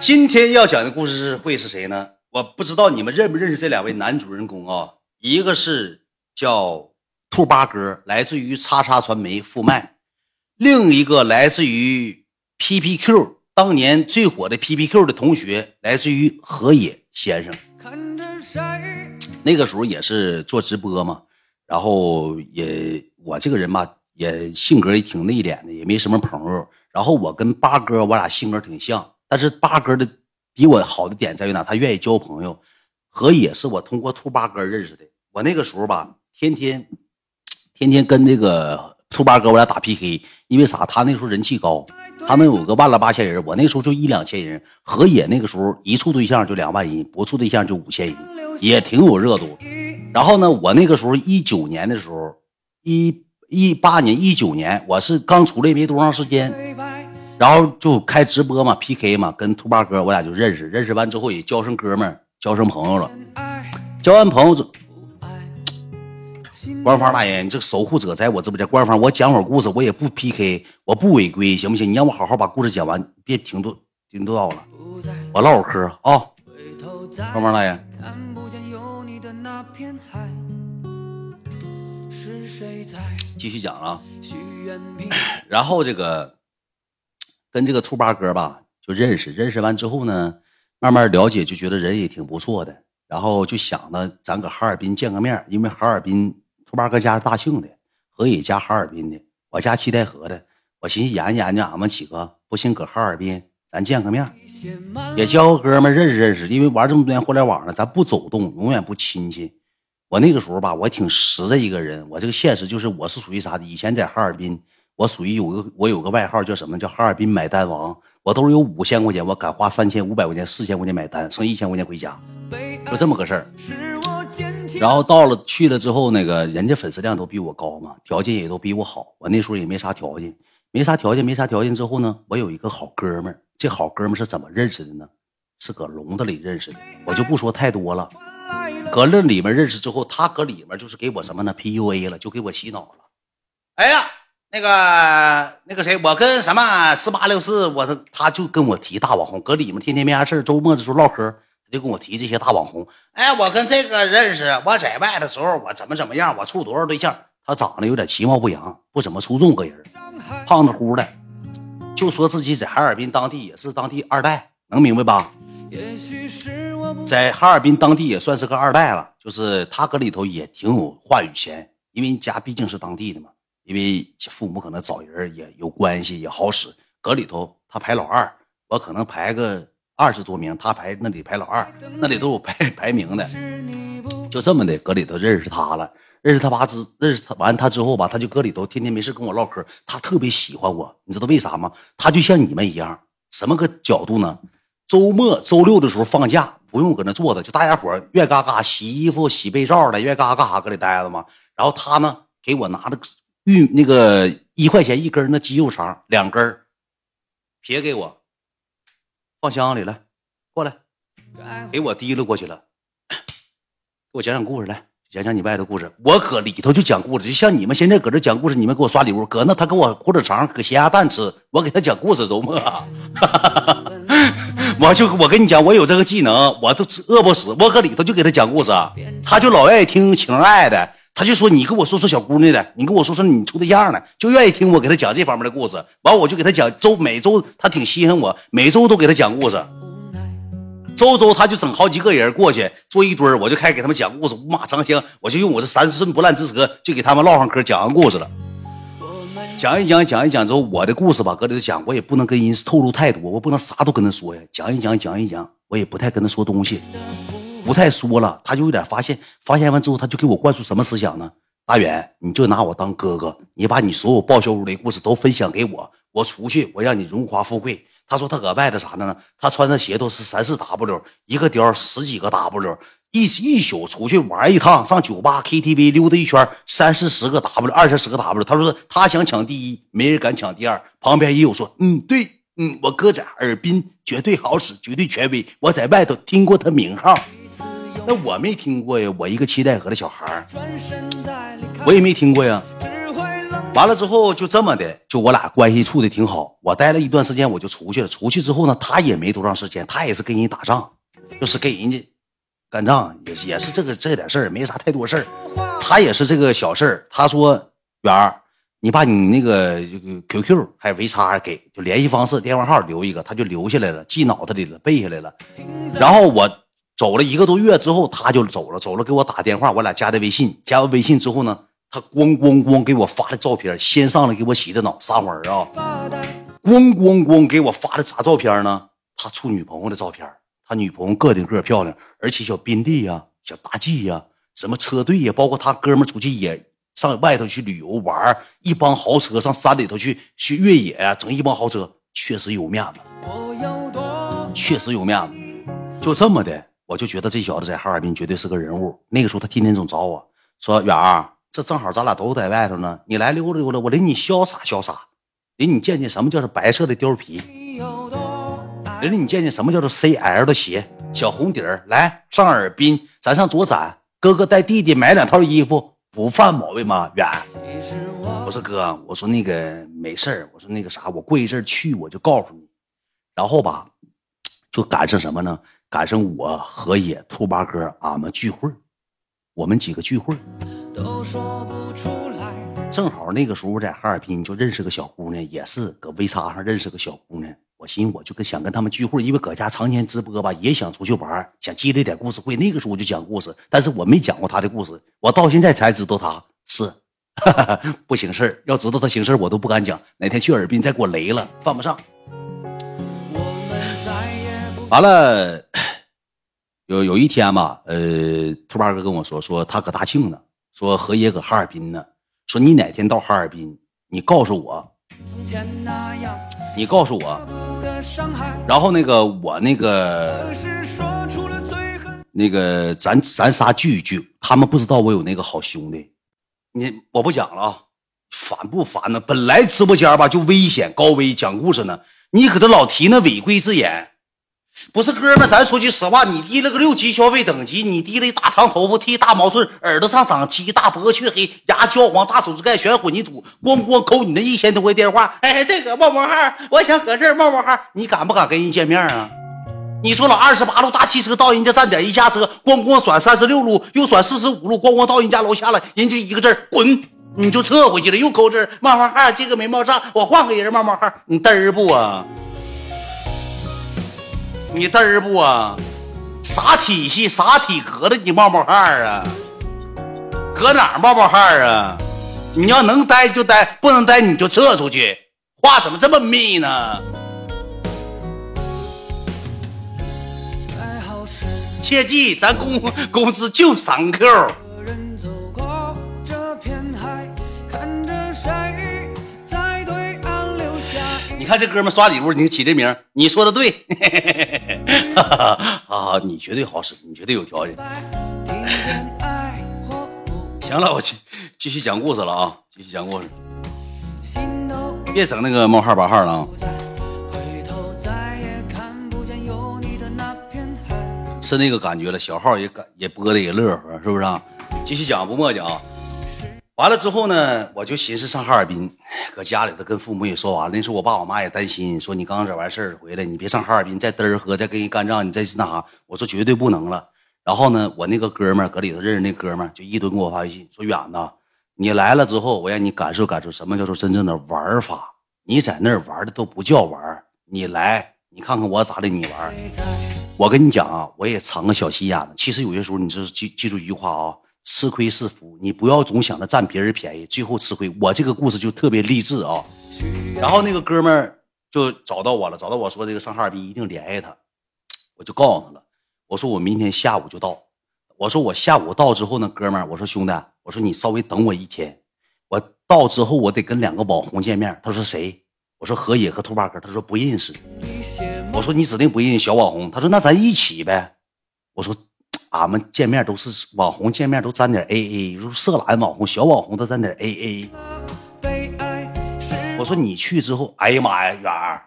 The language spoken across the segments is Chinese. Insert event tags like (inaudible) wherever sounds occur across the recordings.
今天要讲的故事会是谁呢？我不知道你们认不认识这两位男主人公啊？一个是叫兔八哥，来自于叉叉传媒富麦；另一个来自于 PPQ，当年最火的 PPQ 的同学，来自于河野先生。那个时候也是做直播嘛，然后也我这个人吧，也性格也挺内敛的，也没什么朋友。然后我跟八哥，我俩性格挺像，但是八哥的比我好的点在于哪？他愿意交朋友。何也是我通过兔八哥认识的。我那个时候吧，天天天天跟那个兔八哥我俩打 PK，因为啥？他那时候人气高，他能有个万了八千人，我那时候就一两千人。何野那个时候一处对象就两万人，不处对象就五千人，也挺有热度。然后呢，我那个时候一九年的时候，一一八年、一九年，我是刚出来没多长时间。然后就开直播嘛，PK 嘛，跟兔八哥我俩就认识，认识完之后也交上哥们儿，交上朋友了。交完朋友之，官方大爷，你这个守护者在我直播间。官方，我讲会儿故事，我也不 PK，我不违规，行不行？你让我好好把故事讲完，别停顿停顿到了，我唠会嗑啊。官方大爷，继续讲啊。(coughs) 然后这个。跟这个兔八哥吧就认识，认识完之后呢，慢慢了解，就觉得人也挺不错的，然后就想着咱搁哈尔滨见个面，因为哈尔滨兔八哥家是大庆的，何野家哈尔滨的，我家七台河的，我寻思研究研究，俺们几个不行，搁哈尔滨咱见个面，也交个哥们认识认识，因为玩这么多年互联网了，咱不走动，永远不亲戚。我那个时候吧，我挺实在一个人，我这个现实就是我是属于啥的，以前在哈尔滨。我属于有个我有个外号叫什么？叫哈尔滨买单王。我都是有五千块钱，我敢花三千五百块钱、四千块钱买单，剩一千块钱回家，就这么个事儿。然后到了去了之后，那个人家粉丝量都比我高嘛，条件也都比我好。我那时候也没啥条件，没啥条件，没啥条件。之后呢，我有一个好哥们儿，这好哥们儿是怎么认识的呢？是搁笼子里认识的。我就不说太多了。搁那里面认识之后，他搁里面就是给我什么呢？PUA 了，就给我洗脑了。哎呀！那个那个谁，我跟什么四八六四，我他他就跟我提大网红，搁里面天天没啥事周末的时候唠嗑，他就跟我提这些大网红。哎，我跟这个认识，我在外的时候我怎么怎么样，我处多少对象。他长得有点其貌不扬，不怎么出众个人，胖子乎的，就说自己在哈尔滨当地也是当地二代，能明白吧？在哈尔滨当地也算是个二代了，就是他搁里头也挺有话语权，因为家毕竟是当地的嘛。因为父母可能找人也有关系，也好使。搁里头他排老二，我可能排个二十多名，他排那里排老二，那里都有排 (laughs) 排名的。就这么的，搁里头认识他了，认识他爸之认识他完他之后吧，他就搁里头天天没事跟我唠嗑。他特别喜欢我，你知道为啥吗？他就像你们一样，什么个角度呢？周末周六的时候放假，不用搁那坐着，就大家伙愿嘎嘎洗衣服、洗被罩的，愿嘎嘎干啥搁里待着嘛。然后他呢，给我拿着。玉那个一块钱一根那鸡肉肠两根撇给我，放箱子里来，过来，给我提溜过去了。给我讲讲故事来，讲讲你外头故事。我搁里头就讲故事，就像你们现在搁这讲故事，你们给我刷礼物，搁那他给我火腿肠，搁咸鸭蛋吃，我给他讲故事，周末。我就我跟你讲，我有这个技能，我都饿不死，我搁里头就给他讲故事，他就老愿意听情爱的。他就说：“你跟我说说小姑娘的，你跟我说说你处对象的，就愿意听我给他讲这方面的故事。完，我就给他讲周每周他挺稀罕我，每周都给他讲故事。周周他就整好几个人过去坐一堆我就开始给他们讲故事，五马长枪，我就用我这三寸不烂之舌就给他们唠上嗑，讲完故事了。讲一讲，讲一讲之后，我的故事吧，搁里头讲，我也不能跟人透露太多，我不能啥都跟他说呀。讲一讲，讲一讲，我也不太跟他说东西。”不太说了，他就有点发现，发现完之后，他就给我灌输什么思想呢？大远，你就拿我当哥哥，你把你所有报销屋的故事都分享给我，我出去，我让你荣华富贵。他说他搁外头啥的呢？他穿的鞋都是三四 W，一个貂十几个 W，一一宿出去玩一趟，上酒吧 KTV 溜达一圈，三四十个 W，二三十个 W。他说他想抢第一，没人敢抢第二。旁边也有说，嗯，对，嗯，我哥在哈尔滨绝对好使，绝对权威。我在外头听过他名号。那我没听过呀，我一个七代河的小孩我也没听过呀。完完了之后就这么的，就我俩关系处的挺好。我待了一段时间，我就出去了。出去之后呢，他也没多长时间，他也是跟人打仗，就是跟人家干仗，也是也是这个这点事儿，没啥太多事儿。他也是这个小事儿。他说：“元儿，你把你那个这个 QQ 还有 V 叉给，就联系方式、电话号留一个。”他就留下来了，记脑子里了，背下来了。然后我走了一个多月之后，他就走了，走了给我打电话，我俩加的微信。加完微信之后呢，他咣咣咣给我发的照片，先上来给我洗的脑，撒谎啊！咣咣咣给我发的啥照片呢？他处女朋友的照片，他女朋友个顶个漂亮，而且小宾利呀、小大 G 呀、什么车队呀，包括他哥们出去也上外头去旅游玩，一帮豪车上山里头去去越野呀，整一帮豪车，确实有面子，确实有面子。就这么的，我就觉得这小子在哈尔滨绝对是个人物。那个时候他天天总找我说：“远儿，这正好咱俩都在外头呢，你来溜达溜达，我领你潇洒潇洒，领你见见什么叫做白色的貂皮，领你见见什么叫做 CL 的鞋，小红底儿。来上尔滨，咱上左展，哥哥带弟弟买两套衣服，不犯毛病吗？远，我说哥，我说那个没事儿，我说那个啥，我过一阵去我就告诉你。然后吧，就赶上什么呢？赶上我和野兔八哥俺们聚会，我们几个聚会。都说不出来正好那个时候在哈尔滨就认识个小姑娘，也是搁微叉上认识个小姑娘。我寻思我就跟想跟他们聚会，因为搁家常年直播吧，也想出去玩，想积累点故事会。那个时候我就讲故事，但是我没讲过他的故事，我到现在才知道他是 (laughs) 不行事。要知道他行事，我都不敢讲。哪天去尔滨再给我雷了，犯不上。完了，(clears throat) 有有一天吧，呃，兔八哥跟我说，说他搁大庆呢，说何爷搁哈尔滨呢，说你哪天到哈尔滨，你告诉我，你告诉我，然后那个我那个那个咱咱仨聚一聚，他们不知道我有那个好兄弟，你我不讲了啊，烦不烦呢？本来直播间吧就危险高危，讲故事呢，你搁这老提那违规字眼。不是哥们，咱说句实话，你低了个六级消费等级，你低了一大长头发，剃大毛寸，耳朵上长鸡，大脖子黢黑，牙焦黄，大手指盖全混凝土，咣咣扣你那一千多块电话，哎，这个冒冒号，我想搁这儿冒冒号，你敢不敢跟人见面啊？你说老二十八路大汽车到人家站点一下车，咣咣转三十六路，又转四十五路，咣咣到人家楼下了，人就一个字滚，你就撤回去了，又扣字冒冒号，这个没冒上，我换个人冒冒号，你嘚不啊？你嘚儿不啊？啥体系啥体格的？你冒冒汗啊？搁哪儿冒冒汗啊？你要能待就待，不能待你就撤出去。话怎么这么密呢？切记，咱工工资就三 Q。看这哥们刷礼物，你起这名，你说的对，(laughs) 啊，你绝对好使，你绝对有条件。(laughs) 行了，我继继续讲故事了啊，继续讲故事，别整那个冒号八号了啊。是那个感觉了，小号也感也播的也乐呵，是不是啊？继续讲不墨迹啊。完了之后呢，我就寻思上哈尔滨，搁家里头跟父母也说完了。那时候我爸我妈也担心，说你刚惹完事儿回来，你别上哈尔滨再嘚儿喝，再跟人干仗，你再那啥。我说绝对不能了。然后呢，我那个哥们儿搁里头认识那哥们儿，就一顿给我发微信说：“远子，你来了之后，我让你感受感受什么叫做真正的玩法。你在那儿玩的都不叫玩，你来，你看看我咋的，你玩。我跟你讲啊，我也藏个小心眼子。其实有些时候，你是记记住一句话啊。”吃亏是福，你不要总想着占别人便宜，最后吃亏。我这个故事就特别励志啊。然后那个哥们儿就找到我了，找到我说这个上哈尔滨一定联系他，我就告诉他了，我说我明天下午就到。我说我下午到之后呢，哥们儿，我说兄弟，我说你稍微等我一天，我到之后我得跟两个网红见面。他说谁？我说何野和兔八哥。他说不认识。我说你指定不认识小网红。他说那咱一起呗。我说。俺们见面都是网红，见面都沾点 A A，如色懒网红、小网红都沾点 A A。我说你去之后，哎呀妈呀，远儿！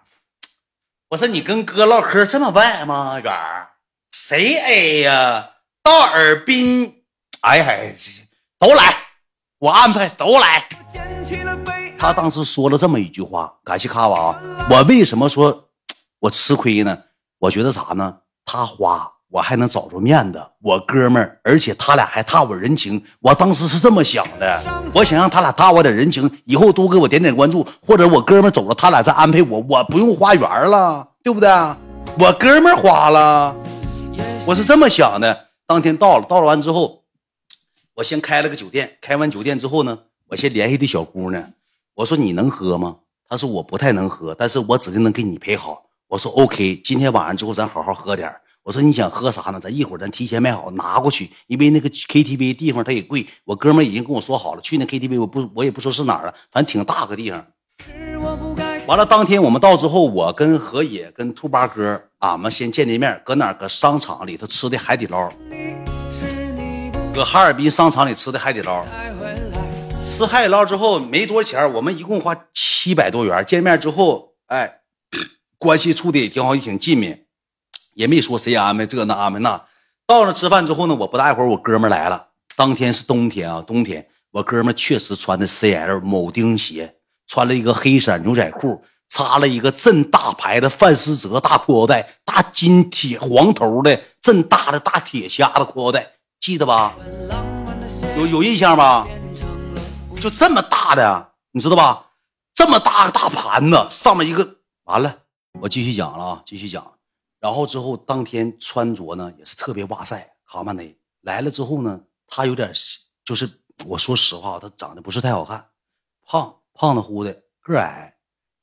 我说你跟哥唠嗑这么拜吗？远儿，谁 A 呀？到尔滨，哎呀，都来，我安排都来。他当时说了这么一句话，感谢卡瓦。我为什么说我吃亏呢？我觉得啥呢？他花我还能找着面子，我哥们儿，而且他俩还踏我人情。我当时是这么想的，我想让他俩搭我点人情，以后多给我点点关注，或者我哥们走了，他俩再安排我，我不用花园了，对不对？我哥们花了，我是这么想的。当天到了，到了完之后，我先开了个酒店。开完酒店之后呢，我先联系的小姑娘，我说你能喝吗？她说我不太能喝，但是我指定能给你陪好。我说 OK，今天晚上之后咱好好喝点我说你想喝啥呢？咱一会儿咱提前买好拿过去，因为那个 KTV 地方它也贵。我哥们已经跟我说好了，去那 KTV 我不我也不说是哪儿了，反正挺大个地方。完了，当天我们到之后，我跟何野、跟兔八哥，俺们先见见面，搁哪？搁商场里头吃的海底捞，搁哈尔滨商场里吃的海底捞。吃海底捞之后没多少钱，我们一共花七百多元。见面之后，哎，(coughs) 关系处的也挺好，也挺近密，也没说谁安排这那安排那。到了吃饭之后呢，我不大一会儿，我哥们来了。当天是冬天啊，冬天，我哥们确实穿的 CL 铆钉鞋。穿了一个黑色牛仔裤，插了一个镇大牌的范思哲大裤腰带，大金铁黄头的镇大的大铁夹子裤腰带，记得吧？有有印象吧？就这么大的，你知道吧？这么大个大盘子，上面一个完了。我继续讲了啊，继续讲。然后之后当天穿着呢也是特别哇塞，卡曼内来了之后呢，他有点就是我说实话，他长得不是太好看，胖。胖的乎的，个矮，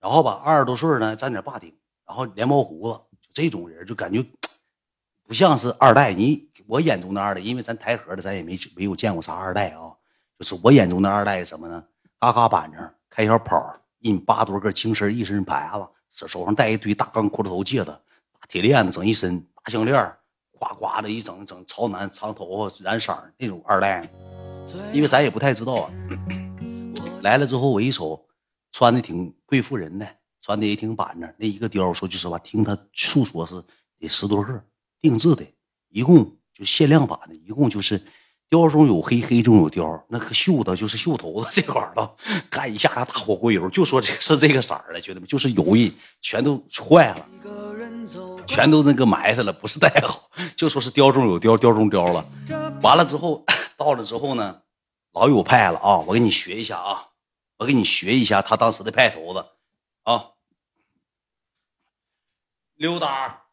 然后吧，二十多岁呢，沾点霸顶，然后连毛胡子，这种人就感觉不像是二代。你我眼中的二代，因为咱台河的，咱也没没有见过啥二代啊。就是我眼中的二代什么呢？嘎嘎板正，开小跑，一米八多个精神一身牌子，手手上戴一堆大钢骷髅头戒指，铁链子整一身，大项链，呱呱的一整整朝南长头发染色那种二代。因为咱也不太知道啊。来了之后，我一瞅，穿的挺贵妇人的，穿的也挺板正。那一个貂，说句实话，听他诉说是得十多个，定制的，一共就限量版的，一共就是貂中有黑，黑中有貂。那个袖子就是袖头子这块儿了干一下大火锅油，就说这是这个色儿的，兄弟们，就是油印全都坏了，全都那个埋汰了，不是太好，(laughs) 就说是貂中有貂，貂中貂了。完了之后，(coughs) 到了之后呢，老有派了啊，我给你学一下啊。我给你学一下他当时的派头子，啊，溜达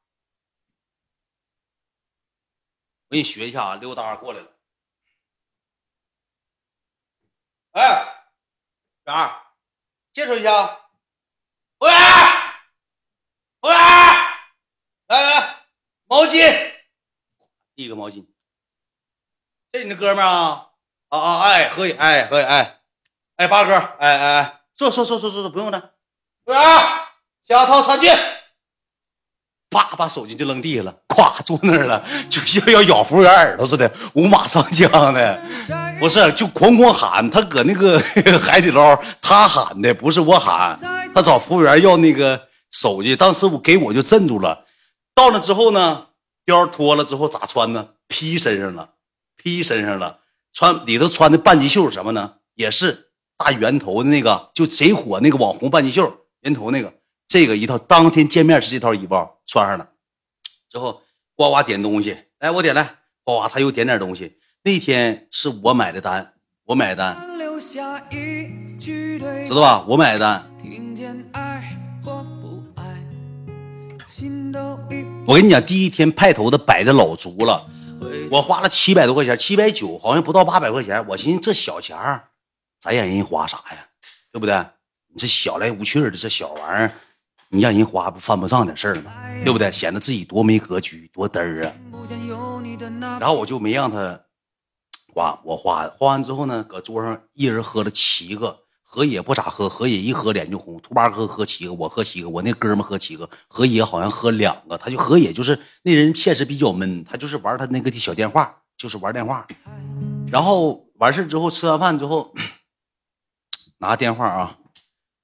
我给你学一下啊，溜达过来了，哎，啥？介绍一下，服务员，服务员，来来，毛巾，递个毛巾，这你的哥们儿啊？啊啊，哎，何以，哎，何以，哎。哎，八哥，哎哎哎，坐坐坐坐坐坐，不用了。服务员，下套餐具。啪，把手机就扔地下了，咵坐那儿了，就像要咬服务员耳朵似的，五马上将的。不是，就哐哐喊。他搁那个海底捞，他喊的不是我喊，他找服务员要那个手机。当时我给我就镇住了。到了之后呢，貂脱了之后咋穿呢？披身上了，披身上了，穿里头穿的半截袖什么呢？也是。大圆头的那个，就贼火那个网红半截袖，圆头那个，这个一套，当天见面是这套衣服穿上了，之后呱呱点东西，来我点来，呱呱他又点点东西。那天是我买的单，我买单，知道吧？我买的单。我跟你讲，第一天派头的摆的老足了，我花了七百多块钱，七百九，好像不到八百块钱。我寻思这小钱儿。咱让人花啥呀？对不对？你这小来无趣的这小玩意儿，你让人花不犯不上点事儿吗？对不对？显得自己多没格局，多嘚儿啊！然后我就没让他花，我花花完之后呢，搁桌上一人喝了七个，何野不咋喝，何野一喝脸就红。兔八哥喝七个，我喝七个，我那哥们喝七个，何野好像喝两个。他就何野就是那人，现实比较闷，他就是玩他那个小电话，就是玩电话。然后完事之后，吃完饭之后。拿电话啊，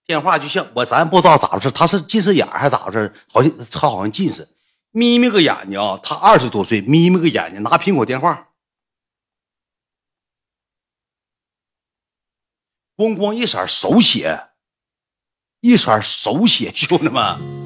电话就像我，咱不知道咋回事，他是近视眼还是咋回事？好像他好像近视，眯眯个眼睛啊。他二十多岁，眯眯个眼睛，拿苹果电话，光光一色手写，一色手写，(laughs) 兄弟们。